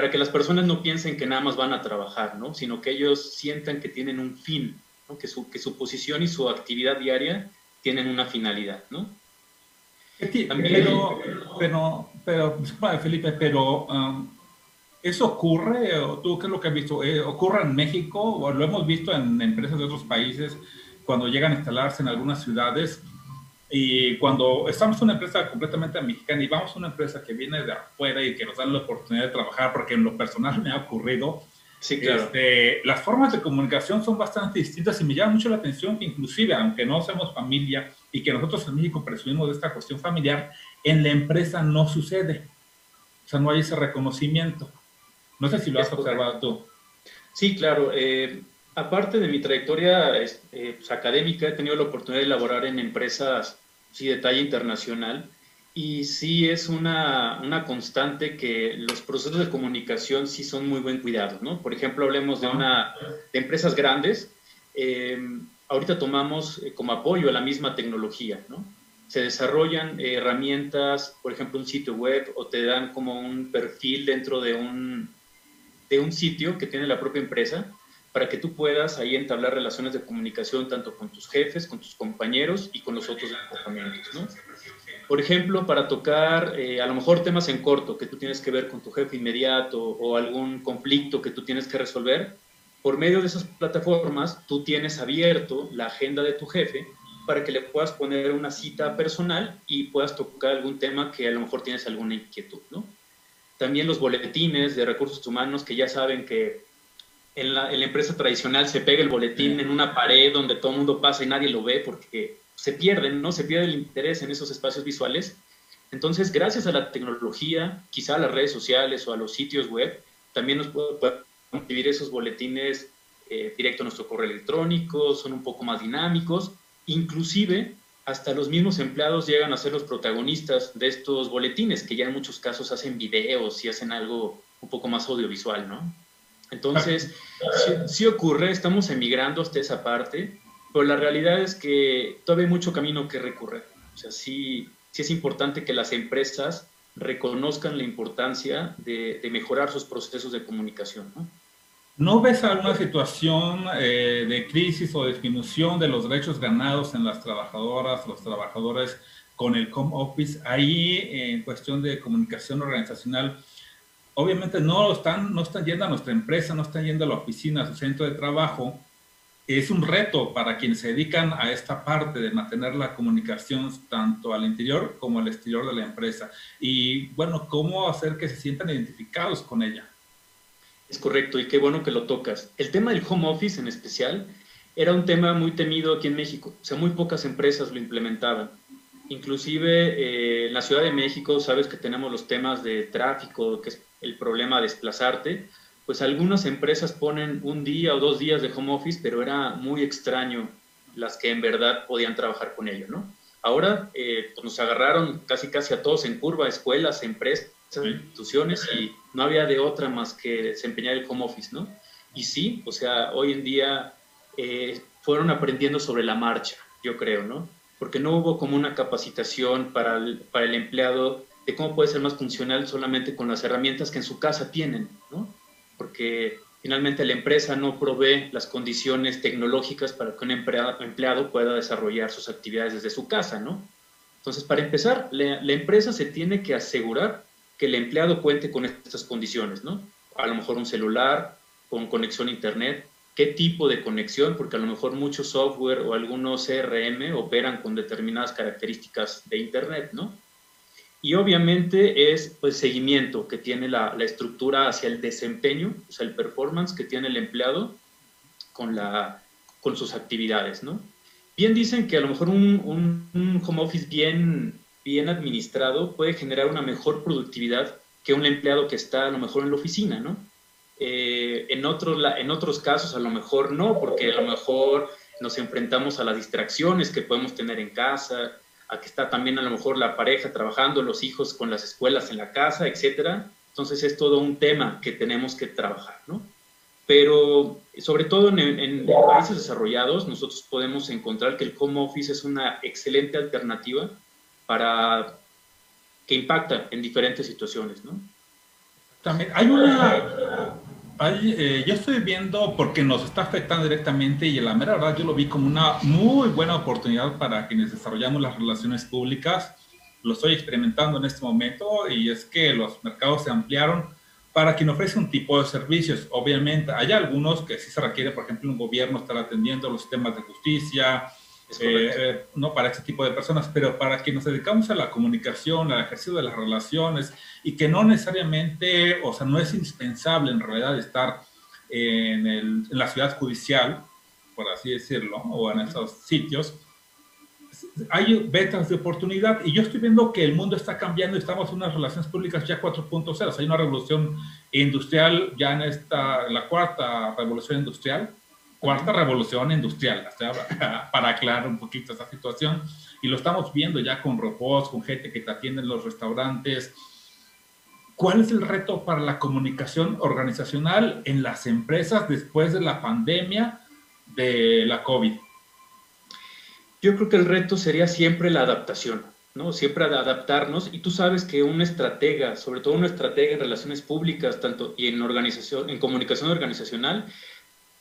para que las personas no piensen que nada más van a trabajar, ¿no? Sino que ellos sientan que tienen un fin, ¿no? que, su, que su posición y su actividad diaria tienen una finalidad, ¿no? pero, pero, pero, Felipe, pero um, ¿eso ocurre? ¿O ¿Tú qué es lo que has visto? Eh, ¿Ocurre en México? ¿O lo hemos visto en empresas de otros países cuando llegan a instalarse en algunas ciudades? Y cuando estamos en una empresa completamente mexicana y vamos a una empresa que viene de afuera y que nos da la oportunidad de trabajar, porque en lo personal me ha ocurrido, sí, claro. Este, las formas de comunicación son bastante distintas y me llama mucho la atención que inclusive, aunque no seamos familia y que nosotros en México presumimos de esta cuestión familiar, en la empresa no sucede. O sea, no hay ese reconocimiento. No sé si lo has observado tú. Sí, claro. Eh, aparte de mi trayectoria eh, pues, académica, he tenido la oportunidad de laborar en empresas sí, de talla internacional y sí es una, una, constante que los procesos de comunicación sí son muy buen cuidado, ¿no? Por ejemplo, hablemos de, una, de empresas grandes. Em, ahorita tomamos eh, como apoyo a la misma tecnología, ¿no? Se desarrollan herramientas, por ejemplo, un sitio web o te dan como un perfil dentro de un, de un sitio que tiene la propia empresa para que tú puedas ahí entablar relaciones de comunicación tanto con tus jefes, con tus compañeros y con los otros departamentos, ¿no? Por ejemplo, para tocar eh, a lo mejor temas en corto que tú tienes que ver con tu jefe inmediato o algún conflicto que tú tienes que resolver, por medio de esas plataformas tú tienes abierto la agenda de tu jefe para que le puedas poner una cita personal y puedas tocar algún tema que a lo mejor tienes alguna inquietud, ¿no? También los boletines de recursos humanos que ya saben que en la, empresa tradicional se pega el boletín en una pared donde todo el mundo pasa y nadie lo ve porque se pierden, ¿no? Se pierde el interés en esos espacios visuales. Entonces, gracias a la tecnología, quizá a las redes sociales o a los sitios web, también nos podemos escribir esos boletines eh, directo a nuestro correo electrónico, son un poco más dinámicos, inclusive hasta los mismos empleados llegan a ser los protagonistas de estos boletines, que ya en muchos casos hacen videos y hacen algo un poco más audiovisual, ¿no? Entonces, sí, ocurre, estamos emigrando hasta esa parte, pero la realidad es que todavía hay mucho camino que recorrer. O sea, sí, sí es importante que las empresas reconozcan la importancia de, mejorar sus procesos de comunicación. ¿no? ¿No ves alguna situación eh, de crisis o disminución de los derechos ganados en las trabajadoras, los trabajadores con el home office? Ahí, en cuestión de comunicación organizacional, obviamente no están, no están yendo a nuestra empresa, no están yendo a la oficina, a su centro de trabajo. Es un reto para quienes se dedican a esta parte de mantener la comunicación tanto al interior como al exterior de la empresa. Y bueno, ¿cómo hacer que se sientan identificados con ella? Es correcto, y qué bueno que lo tocas. El tema del home office en especial era un tema muy temido aquí en México. O sea, muy pocas empresas lo implementaban. Inclusive eh, en la Ciudad de México, sabes que tenemos los temas de tráfico, que es el problema de desplazarte, pues algunas empresas ponen un día o dos días de home office, pero era muy extraño las que en verdad podían trabajar con ello, ¿no? Ahora eh, pues nos agarraron casi casi a todos en curva, escuelas, empresas, instituciones, y no había de otra más que desempeñar el home office, ¿no? Y sí, o sea, hoy en día eh, fueron aprendiendo sobre la marcha, yo creo, ¿no? Porque no hubo como una capacitación para para el empleado de cómo puede ser más funcional solamente con las herramientas que en su casa tienen, ¿no? Porque finalmente la empresa no provee las condiciones tecnológicas para que un empleado, pueda desarrollar sus actividades desde su casa, ¿no? Entonces, para empezar, la, empresa se tiene que asegurar que el empleado cuente con estas condiciones, ¿no? A lo mejor un celular con conexión a Internet, qué tipo de conexión, porque a lo mejor muchos software o algunos CRM operan con determinadas características de Internet, ¿no? Y obviamente es pues seguimiento que tiene la, la, estructura hacia el desempeño, o sea, el performance que tiene el empleado con, la, con sus actividades, ¿no? Bien dicen que a lo mejor un, un, home office bien, bien administrado puede generar una mejor productividad que un empleado que está a lo mejor en la oficina, ¿no? Eh, en, otros, en otros casos a lo mejor no, porque a lo mejor nos enfrentamos a las distracciones que podemos tener en casa, a que está también a lo mejor la pareja trabajando, los hijos con las escuelas en la casa, etcétera. Entonces es todo un tema que tenemos que trabajar, ¿no? Pero sobre todo en, en, países desarrollados, nosotros podemos encontrar que el home office es una excelente alternativa para que impacta en diferentes situaciones, ¿no? También hay una... Eh, yo estoy viendo porque nos está afectando directamente y la mera verdad yo lo vi como una muy buena oportunidad para quienes desarrollamos las relaciones públicas. Lo estoy experimentando en este momento y es que los mercados se ampliaron para quien ofrece un tipo de servicios. Obviamente, hay algunos que sí se requiere, por ejemplo, un gobierno estar atendiendo los temas de justicia, eh, no para este tipo de personas, pero para quienes nos dedicamos a la comunicación, al ejercicio de las relaciones y que no necesariamente, o sea, no es indispensable en realidad estar en, en la ciudad judicial, por así decirlo, o en esos sitios, hay vetas de oportunidad. Y yo estoy viendo que el mundo está cambiando y estamos en unas relaciones públicas ya 4.0. hay una revolución industrial ya en esta, la cuarta revolución industrial, cuarta revolución industrial, para aclarar un poquito esa situación. Y lo estamos viendo ya con robots, con gente que te atiende en los restaurantes. ¿Cuál es el reto para la comunicación organizacional en las empresas después de la pandemia de la COVID? Yo creo que el reto sería siempre la adaptación, ¿no? Siempre adaptarnos y tú sabes que un estratega, sobre todo una estratega en relaciones públicas, tanto y en organización, en comunicación organizacional,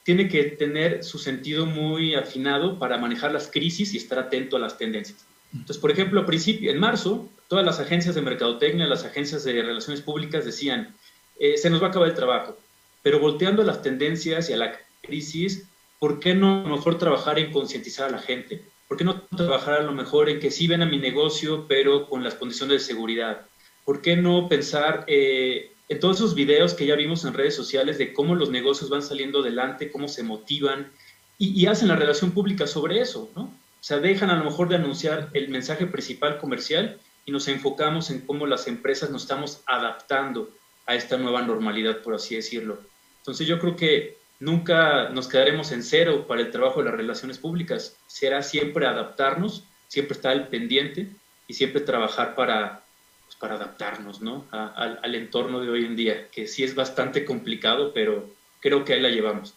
tiene que tener su sentido muy afinado para manejar las crisis y estar atento a las tendencias. Entonces, por ejemplo, a principio, en marzo, todas las agencias de mercadotecnia, las agencias de relaciones públicas decían, eh, se nos va a acabar el trabajo, pero volteando a las tendencias y a la crisis, ¿por qué no mejor trabajar en concientizar a la gente? ¿Por qué no trabajar a lo mejor en que sí ven a mi negocio, pero con las condiciones de seguridad? ¿Por qué no pensar eh, en todos esos videos que ya vimos en redes sociales de cómo los negocios van saliendo adelante, cómo se motivan y, hacen la relación pública sobre eso, ¿no? O sea, dejan a lo mejor de anunciar el mensaje principal comercial y nos enfocamos en cómo las empresas nos estamos adaptando a esta nueva normalidad, por así decirlo. Entonces yo creo que nunca nos quedaremos en cero para el trabajo de las relaciones públicas. Será siempre adaptarnos, siempre estar al pendiente y siempre trabajar para, pues, para adaptarnos ¿no? al entorno de hoy en día, que sí es bastante complicado, pero creo que ahí la llevamos.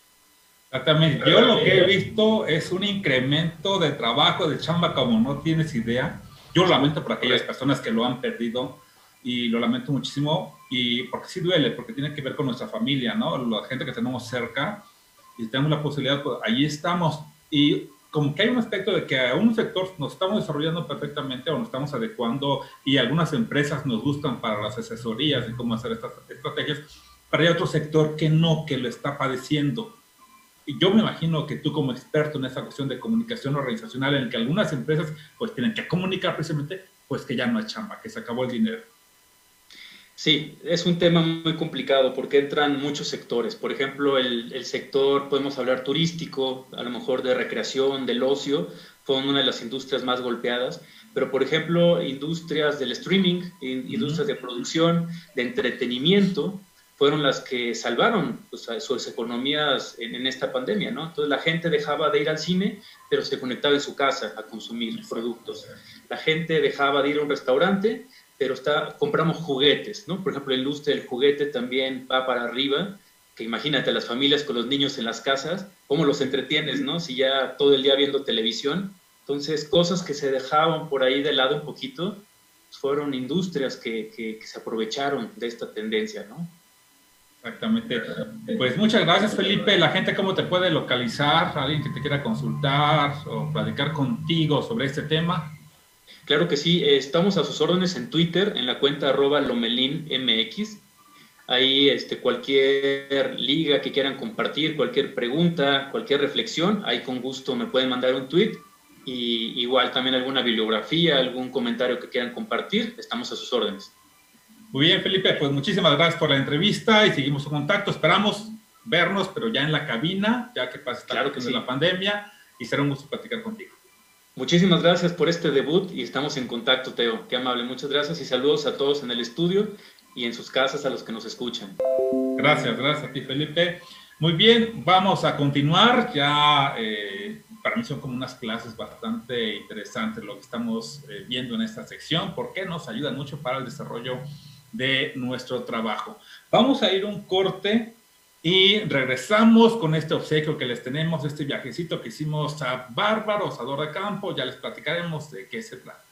Exactamente. Yo lo que he visto es un incremento de trabajo, de chamba, como no tienes idea. Yo lamento por aquellas personas que lo han perdido y lo lamento muchísimo y porque sí duele, porque tiene que ver con nuestra familia, ¿no? La gente que tenemos cerca y tenemos la posibilidad, pues allí estamos. Y como que hay un aspecto de que a un sector nos estamos desarrollando perfectamente o nos estamos adecuando y algunas empresas nos gustan para las asesorías y cómo hacer estas estrategias, pero hay otro sector que no, que lo está padeciendo. Y yo me imagino que tú como experto en esa cuestión de comunicación organizacional, en que algunas empresas pues tienen que comunicar precisamente, pues que ya no hay chamba, que se acabó el dinero. Sí, es un tema muy complicado porque entran muchos sectores. Por ejemplo, el, sector, podemos hablar turístico, a lo mejor de recreación, del ocio, fue una de las industrias más golpeadas. Pero, por ejemplo, industrias del streaming, industrias de producción, de entretenimiento, fueron las que salvaron pues, sus economías en, en, esta pandemia, ¿no? Entonces la gente dejaba de ir al cine, pero se conectaba en su casa a consumir productos. La gente dejaba de ir a un restaurante, pero está, compramos juguetes, ¿no? Por ejemplo, el lustre del juguete también va para arriba, que imagínate las familias con los niños en las casas, cómo los entretienes, ¿no? Si ya todo el día viendo televisión. Entonces, cosas que se dejaban por ahí de lado un poquito, fueron industrias que, que, se aprovecharon de esta tendencia, ¿no? Exactamente. Pues muchas gracias, Felipe. La gente, ¿cómo te puede localizar? Alguien que te quiera consultar o platicar contigo sobre este tema. Claro que sí, estamos a sus órdenes en Twitter, en la cuenta arroba lomelinmx. Ahí este, cualquier liga que quieran compartir, cualquier pregunta, cualquier reflexión, ahí con gusto me pueden mandar un tweet. Y igual también alguna bibliografía, algún comentario que quieran compartir, estamos a sus órdenes. Muy bien, Felipe, pues muchísimas gracias por la entrevista y seguimos en contacto. Esperamos vernos, pero ya en la cabina, ya que pasa claro que sí. la pandemia, y será un gusto platicar contigo. Muchísimas gracias por este debut y estamos en contacto, Teo. Qué amable. Muchas gracias y saludos a todos en el estudio y en sus casas a los que nos escuchan. Gracias, gracias a ti, Felipe. Muy bien, vamos a continuar. Ya eh, para mí son como unas clases bastante interesantes lo que estamos eh, viendo en esta sección, porque nos ayuda mucho para el desarrollo de nuestro trabajo. Vamos a ir un corte y regresamos con este obsequio que les tenemos, este viajecito que hicimos a Bárbaro, Osador de Campo. Ya les platicaremos de qué se trata.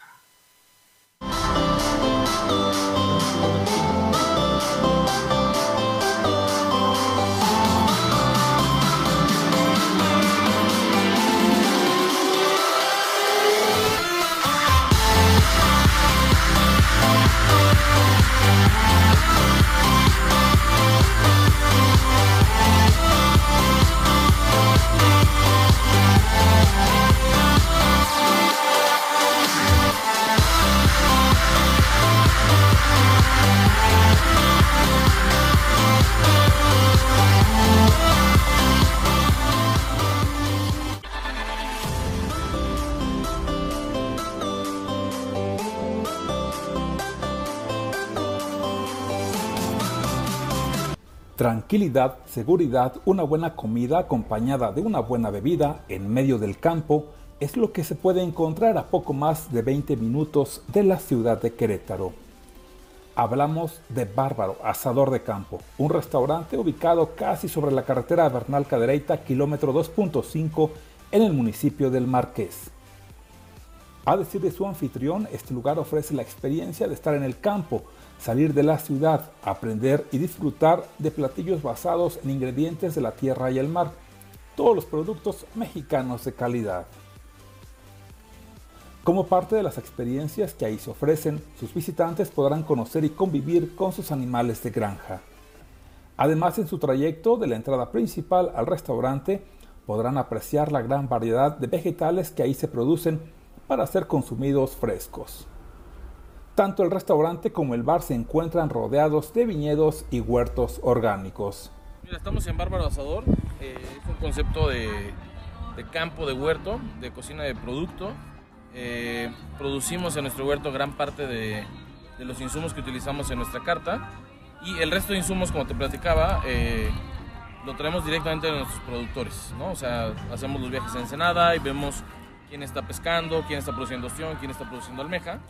Tranquilidad, seguridad, una buena comida acompañada de una buena bebida en medio del campo es lo que se puede encontrar a poco más de 20 minutos de la ciudad de Querétaro. Hablamos de Bárbaro, Asador de Campo, un restaurante ubicado casi sobre la carretera Bernal Cadereyta, kilómetro 2.5, en el municipio del Marqués. A decir de su anfitrión, este lugar ofrece la experiencia de estar en el campo, salir de la ciudad, aprender y disfrutar de platillos basados en ingredientes de la tierra y el mar, todos los productos mexicanos de calidad. Como parte de las experiencias que ahí se ofrecen, sus visitantes podrán conocer y convivir con sus animales de granja. Además, en su trayecto de la entrada principal al restaurante, podrán apreciar la gran variedad de vegetales que ahí se producen para ser consumidos frescos. Tanto el restaurante como el bar se encuentran rodeados de viñedos y huertos orgánicos. Mira, estamos en Bárbaro Asador, eh, es un concepto de, de, campo, de huerto, de cocina de producto. Eh, producimos en nuestro huerto gran parte de, de, los insumos que utilizamos en nuestra carta y el resto de insumos, como te platicaba, eh, lo traemos directamente de nuestros productores, ¿no? O sea, hacemos los viajes a Ensenada y vemos quién está pescando, quién está produciendo ostión, quién está produciendo almeja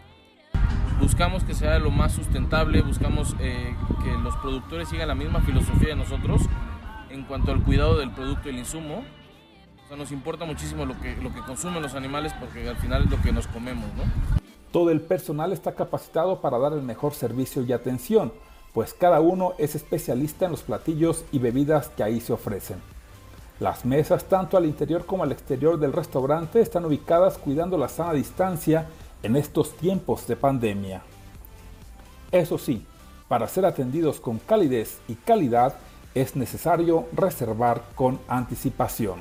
buscamos que sea lo más sustentable, buscamos eh, que los productores sigan la misma filosofía de nosotros en cuanto al cuidado del producto y el insumo. O nos importa muchísimo lo que, lo que consumen los animales porque al final es lo que nos comemos. Todo el personal está capacitado para dar el mejor servicio y atención, pues cada uno es especialista en los platillos y bebidas que ahí se ofrecen. Las mesas, tanto al interior como al exterior del restaurante, están ubicadas cuidando la sana distancia en estos tiempos de pandemia. Eso sí, para ser atendidos con calidez y calidad es necesario reservar con anticipación.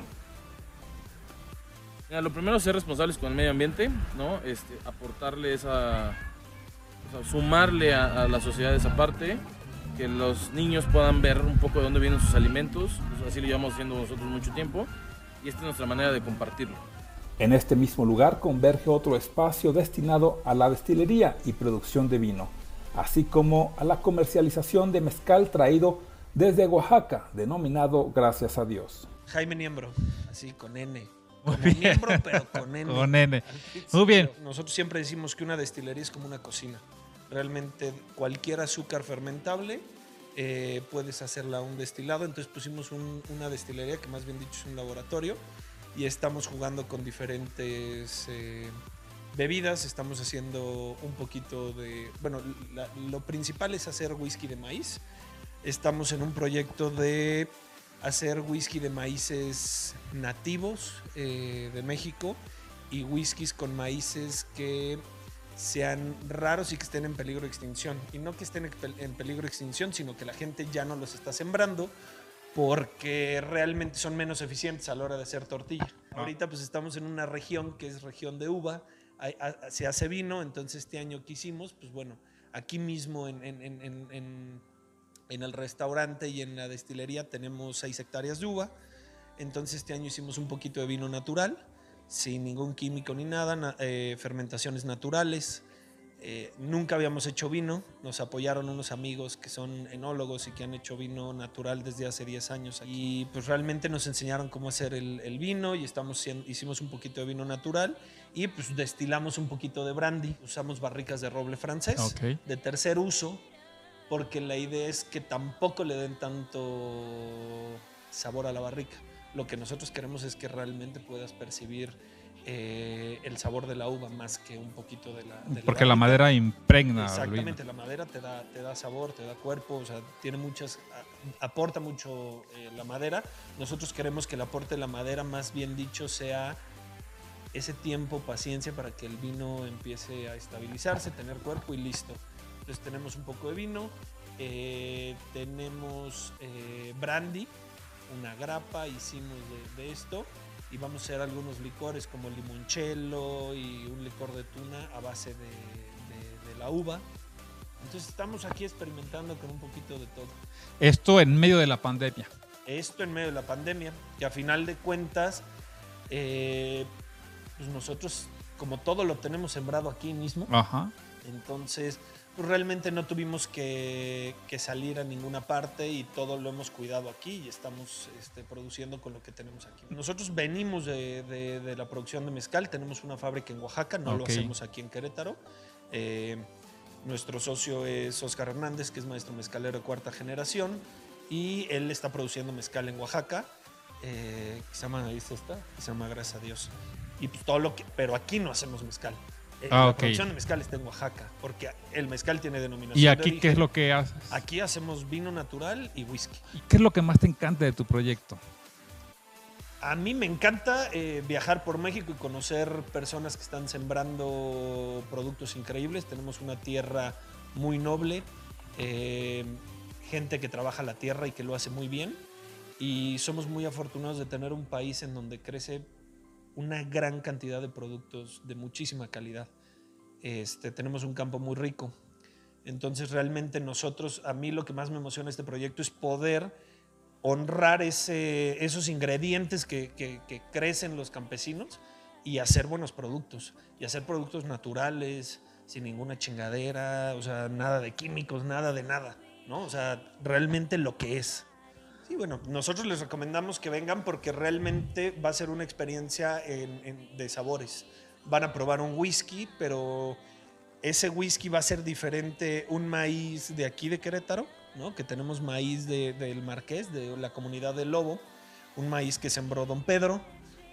Lo primero es ser responsables con el medio ambiente, ¿no? Este, aportarle esa, sumarle a, a, la sociedad esa parte, que los niños puedan ver un poco de dónde vienen sus alimentos, pues así lo llevamos haciendo nosotros mucho tiempo, y esta es nuestra manera de compartirlo. En este mismo lugar converge otro espacio destinado a la destilería y producción de vino, así como a la comercialización de mezcal traído desde Oaxaca, denominado Gracias a Dios. Jaime Niembro, así con N. Como miembro, pero con N. Con N. Muy bien. Nosotros siempre decimos que una destilería es como una cocina. Realmente cualquier azúcar fermentable eh, puedes hacerla un destilado. Entonces pusimos un, una destilería, que más bien dicho es un laboratorio, y estamos jugando con diferentes eh, bebidas. Estamos haciendo un poquito de. Bueno, lo principal es hacer whisky de maíz. Estamos en un proyecto de hacer whisky de maíces nativos eh, de México y whiskies con maíces que sean raros y que estén en peligro de extinción. Y no que estén en peligro de extinción, sino que la gente ya no los está sembrando porque realmente son menos eficientes a la hora de hacer tortilla. Ah. Ahorita pues estamos en una región que es región de uva, se hace vino, entonces este año que hicimos, pues bueno, aquí mismo en, en, en, en, el restaurante y en la destilería tenemos 6 hectáreas de uva, entonces este año hicimos un poquito de vino natural, sin ningún químico ni nada, eh, fermentaciones naturales, eh, nunca habíamos hecho vino, nos apoyaron unos amigos que son enólogos y que han hecho vino natural desde hace 10 años. Y pues realmente nos enseñaron cómo hacer el, el vino y estamos, hicimos un poquito de vino natural y pues destilamos un poquito de brandy. Usamos barricas de roble francés okay. de tercer uso porque la idea es que tampoco le den tanto sabor a la barrica. Lo que nosotros queremos es que realmente puedas percibir eh, el sabor de la uva más que un poquito de la... De Porque la, la madera impregna. Exactamente, la madera te da, te da sabor, te da cuerpo, o sea, tiene muchas, aporta mucho eh, la madera. Nosotros queremos que el aporte de la madera, más bien dicho, sea ese tiempo, paciencia para que el vino empiece a estabilizarse, tener cuerpo y listo. Entonces tenemos un poco de vino, eh, tenemos eh, brandy, una grapa, hicimos de, de esto y vamos a hacer algunos licores como limoncello y un licor de tuna a base de, de, de, la uva. Entonces estamos aquí experimentando con un poquito de todo. Esto en medio de la pandemia. Esto en medio de la pandemia, que a final de cuentas, eh, pues nosotros como todo lo tenemos sembrado aquí mismo. Ajá. Entonces, pues realmente no tuvimos que, que salir a ninguna parte y todo lo hemos cuidado aquí y estamos este, produciendo con lo que tenemos aquí. Nosotros venimos de, de- de la producción de mezcal, tenemos una fábrica en Oaxaca, no lo Ok. hacemos aquí en Querétaro. Eh, nuestro socio es Oscar Hernández, que es maestro mezcalero de cuarta generación y él está produciendo mezcal en Oaxaca, eh, que se llama, ahí está, que se llama Gracias a Dios. Y pues todo lo que, pero aquí no hacemos mezcal. Eh, Ah, la producción de mezcal está en Oaxaca, porque el mezcal tiene denominación ¿Y de aquí qué es lo que haces? Aquí hacemos vino natural y whisky. ¿Y qué es lo que más te encanta de tu proyecto? A mí me encanta eh, viajar por México y conocer personas que están sembrando productos increíbles. Tenemos una tierra muy noble, eh, gente que trabaja la tierra y que lo hace muy bien. Y somos muy afortunados de tener un país en donde crece una gran cantidad de productos de muchísima calidad. Este, tenemos un campo muy rico. Entonces realmente nosotros, a mí lo que más me emociona este proyecto es poder honrar esos ingredientes que- que crecen los campesinos y hacer buenos productos. Y hacer productos naturales, sin ninguna chingadera, o sea, nada de químicos, nada de nada, ¿no? O sea, realmente lo que es. Sí, bueno, nosotros les recomendamos que vengan porque realmente va a ser una experiencia en- en- de sabores. Van a probar un whisky, pero ese whisky va a ser diferente un maíz de aquí de Querétaro, ¿no? que tenemos maíz de- del Marqués, de la comunidad del Lobo, un maíz que sembró Don Pedro,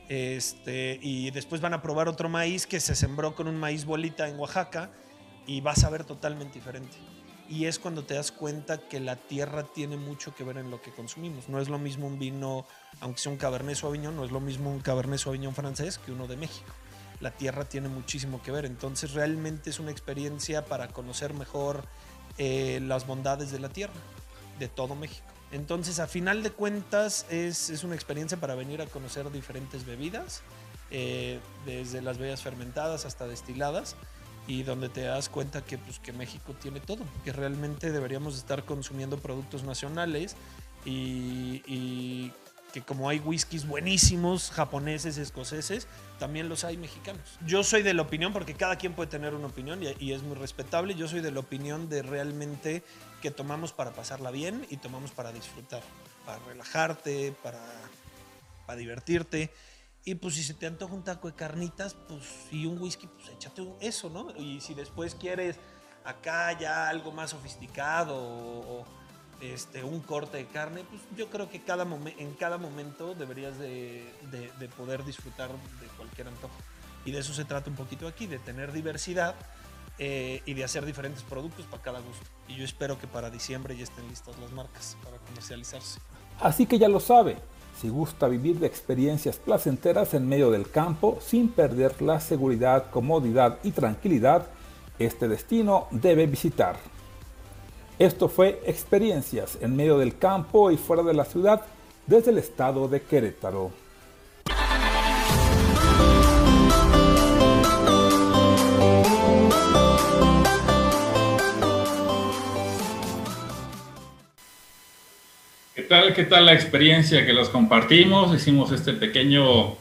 este, y después van a probar otro maíz que se sembró con un maíz bolita en Oaxaca y va a saber totalmente diferente. Y es cuando te das cuenta que la tierra tiene mucho que ver en lo que consumimos. No es lo mismo un vino, aunque sea un Cabernet Sauvignon, no es lo mismo un Cabernet Sauvignon francés que uno de México la tierra tiene muchísimo que ver. Entonces realmente es una experiencia para conocer mejor eh, las bondades de la tierra, de todo México. Entonces a final de cuentas es, es una experiencia para venir a conocer diferentes bebidas, eh, desde las bebidas fermentadas hasta destiladas, y donde te das cuenta que, pues, que México tiene todo, que realmente deberíamos estar consumiendo productos nacionales y, y que como hay whiskies buenísimos, japoneses, escoceses, también los hay mexicanos. Yo soy de la opinión, porque cada quien puede tener una opinión y, y es muy respetable, yo soy de la opinión de realmente que tomamos para pasarla bien y tomamos para disfrutar, para relajarte, para, para divertirte. Y pues si se te antoja un taco de carnitas, pues y un whisky, pues échate eso, ¿no? Y si después quieres acá ya algo más sofisticado o, o, este, un corte de carne, pues yo creo que cada en cada momento deberías de, de- de poder disfrutar de cualquier antojo. Y de eso se trata un poquito aquí, de tener diversidad eh, y de hacer diferentes productos para cada gusto. Y yo espero que para diciembre ya estén listas las marcas para comercializarse. Así que ya lo sabe, si gusta vivir de experiencias placenteras en medio del campo sin perder la seguridad, comodidad y tranquilidad, este destino debe visitar. Esto fue Experiencias en medio del campo y fuera de la ciudad desde el estado de Querétaro. Tal? ¿Qué tal la experiencia que los compartimos? Hicimos este pequeño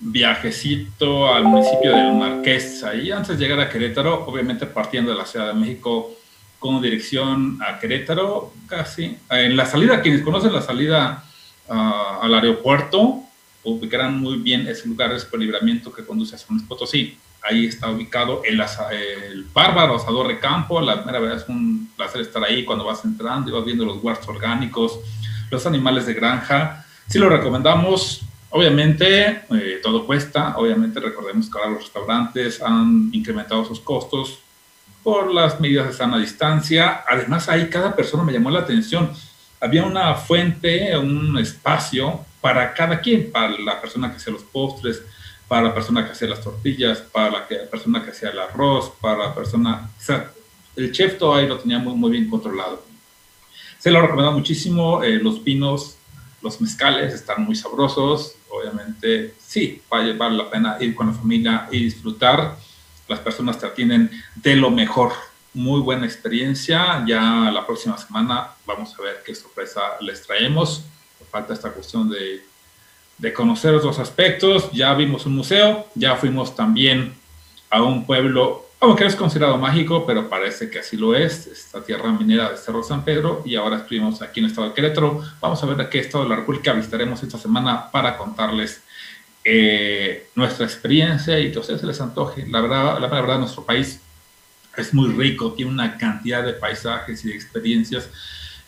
viajecito al municipio del Marqués. Ahí antes de llegar a Querétaro, obviamente partiendo de la Ciudad de México con dirección a Querétaro, casi. En la salida, quienes conocen la salida al aeropuerto, ubicarán muy bien ese lugar, ese libramiento que conduce a San Luis Potosí. Ahí está ubicado el, el bárbaro asador de campo. La primera vez es un placer estar ahí cuando vas entrando y vas viendo los huertos orgánicos, los animales de granja. Sí lo recomendamos. Obviamente, eh, todo cuesta. Obviamente, recordemos que ahora los restaurantes han incrementado sus costos por las medidas de sana distancia. Además, ahí cada persona me llamó la atención. Había una fuente, un espacio para cada quien, para la persona que hacía los postres, para la persona que hacía las tortillas, para la que- persona que hacía el arroz, para la persona... O sea, el chef todo ahí lo tenía muy, muy bien controlado. Se lo recomiendo muchísimo. eh, los vinos, los mezcales están muy sabrosos. Obviamente, sí, vale, vale la pena ir con la familia y disfrutar. Las personas te atienden de lo mejor. Muy buena experiencia. Ya la próxima semana vamos a ver qué sorpresa les traemos. Falta esta cuestión de, de conocer otros aspectos. Ya vimos un museo, ya fuimos también a un pueblo aunque es considerado mágico, pero parece que así lo es, esta tierra minera de Cerro San Pedro, y ahora estuvimos aquí en el estado de Querétaro. Vamos a ver a qué estado de la República visitaremos esta semana para contarles eh, nuestra experiencia y que a ustedes se les antoje. La verdad, la verdad, nuestro país es muy rico, tiene una cantidad de paisajes y de experiencias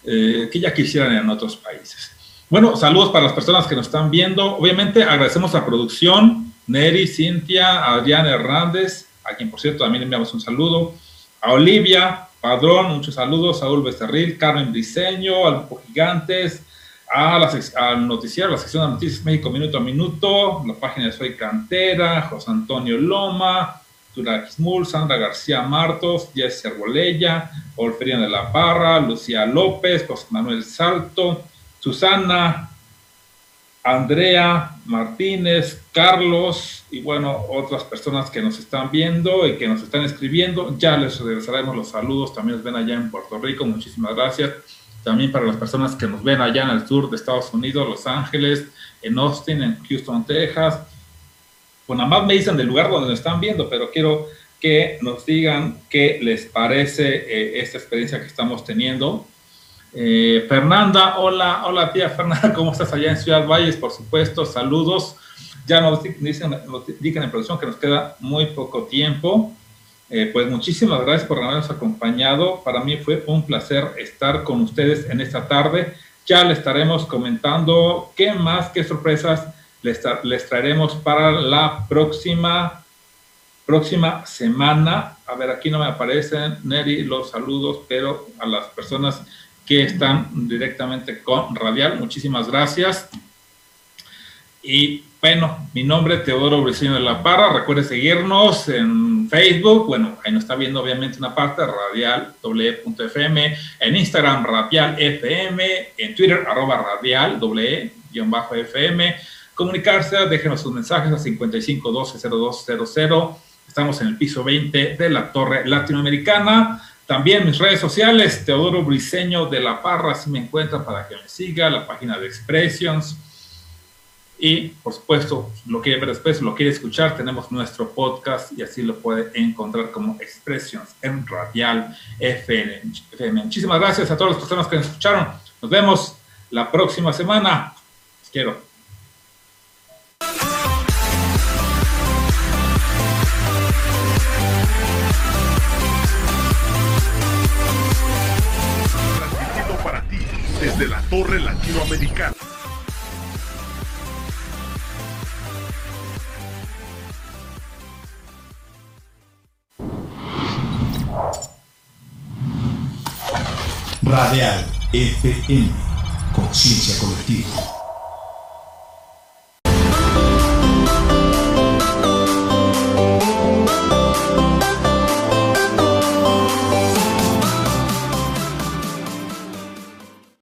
eh, que ya quisieran en otros países. Bueno, saludos para las personas que nos están viendo. Obviamente agradecemos la producción, Neri, Cintia, Adrián Hernández, a quien por cierto también enviamos un saludo, a Olivia, Padrón, muchos saludos, Saúl Becerril, Carmen Briseño, al Gigantes, a la, al noticiero, la sección de Noticias México Minuto a Minuto, la página de Soy Cantera, José Antonio Loma, Tura Quismul, Sandra García Martos, Jesse Arbolella, Olferina de la Parra, Lucía López, José Manuel Salto, Susana, Andrea Martínez, Carlos y bueno, otras personas que nos están viendo y que nos están escribiendo. Ya les regresaremos los saludos, también nos ven allá en Puerto Rico, muchísimas gracias. También para las personas que nos ven allá en el sur de Estados Unidos, Los Ángeles, en Austin, en Houston, Texas. Pues nada más me dicen del lugar donde nos están viendo, pero quiero que nos digan qué les parece eh, esta experiencia que estamos teniendo eh, Fernanda, hola, hola tía Fernanda, ¿cómo estás allá en Ciudad Valles? Por supuesto, saludos. Ya nos dicen, nos indican en producción que nos queda muy poco tiempo. Eh, pues muchísimas gracias por habernos acompañado. Para mí fue un placer estar con ustedes en esta tarde. Ya les estaremos comentando qué más, qué sorpresas les, les traeremos para la próxima, próxima semana. A ver, aquí no me aparecen, Neri, los saludos, pero a las personas que están directamente con Radial. Muchísimas gracias. Y bueno, mi nombre es Teodoro Briceño de la Parra. Recuerde seguirnos en Facebook. Bueno, ahí nos está viendo obviamente una parte, radial fm. En Instagram, radial FM. En Twitter, arroba radial fm. Comunicarse, déjenos sus mensajes a 55120200. Estamos en el piso 20 de la Torre Latinoamericana. También mis redes sociales, Teodoro Briseño de la Parra, si me encuentra para que me siga, la página de Expressions. Y por supuesto, lo quiere ver después, lo quiere escuchar, tenemos nuestro podcast y así lo puede encontrar como Expressions en Radial FM. Muchísimas gracias a todas las personas que nos escucharon. Nos vemos la próxima semana. Quiero. Desde la Torre Latinoamericana. Radial FM, conciencia colectiva.